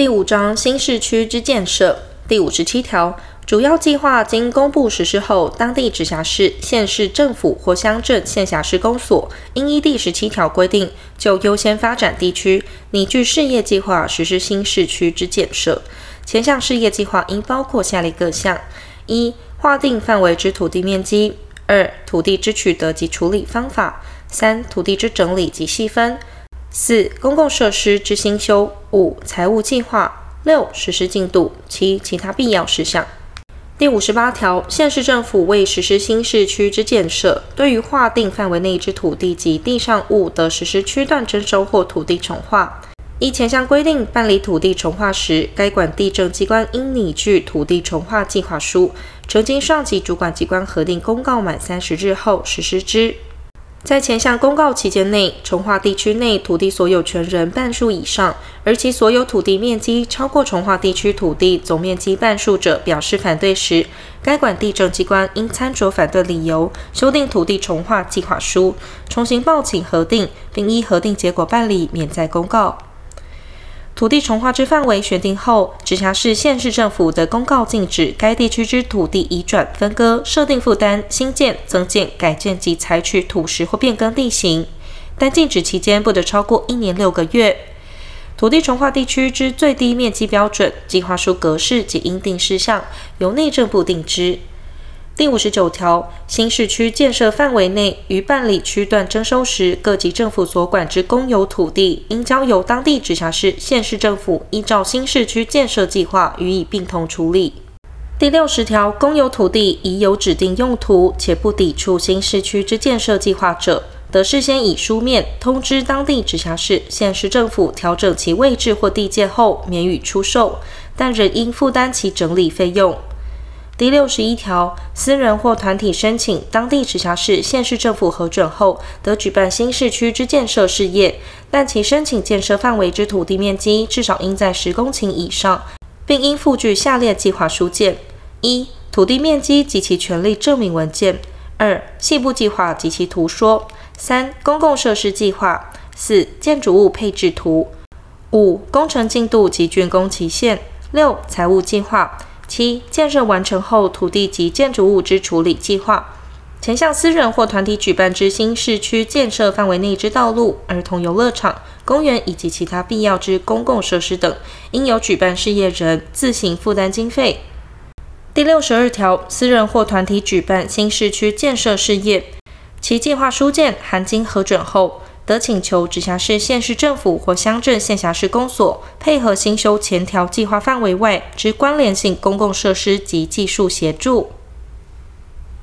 第五章新市区之建设第五十七条，主要计划经公布实施后，当地直辖市、县市政府或乡镇县辖市公所应依第十七条规定，就优先发展地区拟具事业计划实施新市区之建设。前项事业计划应包括下列各项：一、划定范围之土地面积；二、土地之取得及处理方法；三、土地之整理及细分。四、公共设施之新修；五、财务计划；六、实施进度；七、其他必要事项。第五十八条，县市政府为实施新市区之建设，对于划定范围内之土地及地上物得实施区段征收或土地重划。依前项规定办理土地重划时，该管地政机关应拟具土地重划计划书，呈经上级主管机关核定公告满三十日后实施之。在前项公告期间内，重化地区内土地所有权人半数以上，而其所有土地面积超过重化地区土地总面积半数者，表示反对时，该管地政机关应参酌反对理由，修订土地重划计划书，重新报请核定，并依核定结果办理，免再公告。土地重划之范围选定后，直辖市、县市政府的公告禁止该地区之土地移转、分割、设定负担、新建、增建、改建及采取土石或变更地形，但禁止期间不得超过一年六个月。土地重划地区之最低面积标准、计划书格式及应定事项，由内政部定之。第五十九条，新市区建设范围内，于办理区段征收时，各级政府所管之公有土地，应交由当地直辖市、县市政府依照新市区建设计划予以并同处理。第六十条，公有土地已有指定用途，且不抵触新市区之建设计划者，得事先以书面通知当地直辖市、县市政府调整其位置或地界后，免予出售，但仍应负担其整理费用。第六十一条，私人或团体申请当地直辖市、县市政府核准后，得举办新市区之建设事业，但其申请建设范围之土地面积至少应在十公顷以上，并应附具下列计划书件：一、土地面积及其权利证明文件；二、细部计划及其图说；三、公共设施计划；四、建筑物配置图；五、工程进度及竣工期限；六、财务计划。七、建设完成后土地及建筑物之处理计划。前项私人或团体举办之新市区建设范围内之道路、儿童游乐场、公园以及其他必要之公共设施等，应由举办事业人自行负担经费。第六十二条，私人或团体举办新市区建设事业，其计划书件含经核准后，则请求直辖市、县市政府或乡镇县辖市公所配合新修前条计划范围外之关联性公共设施及技术协助。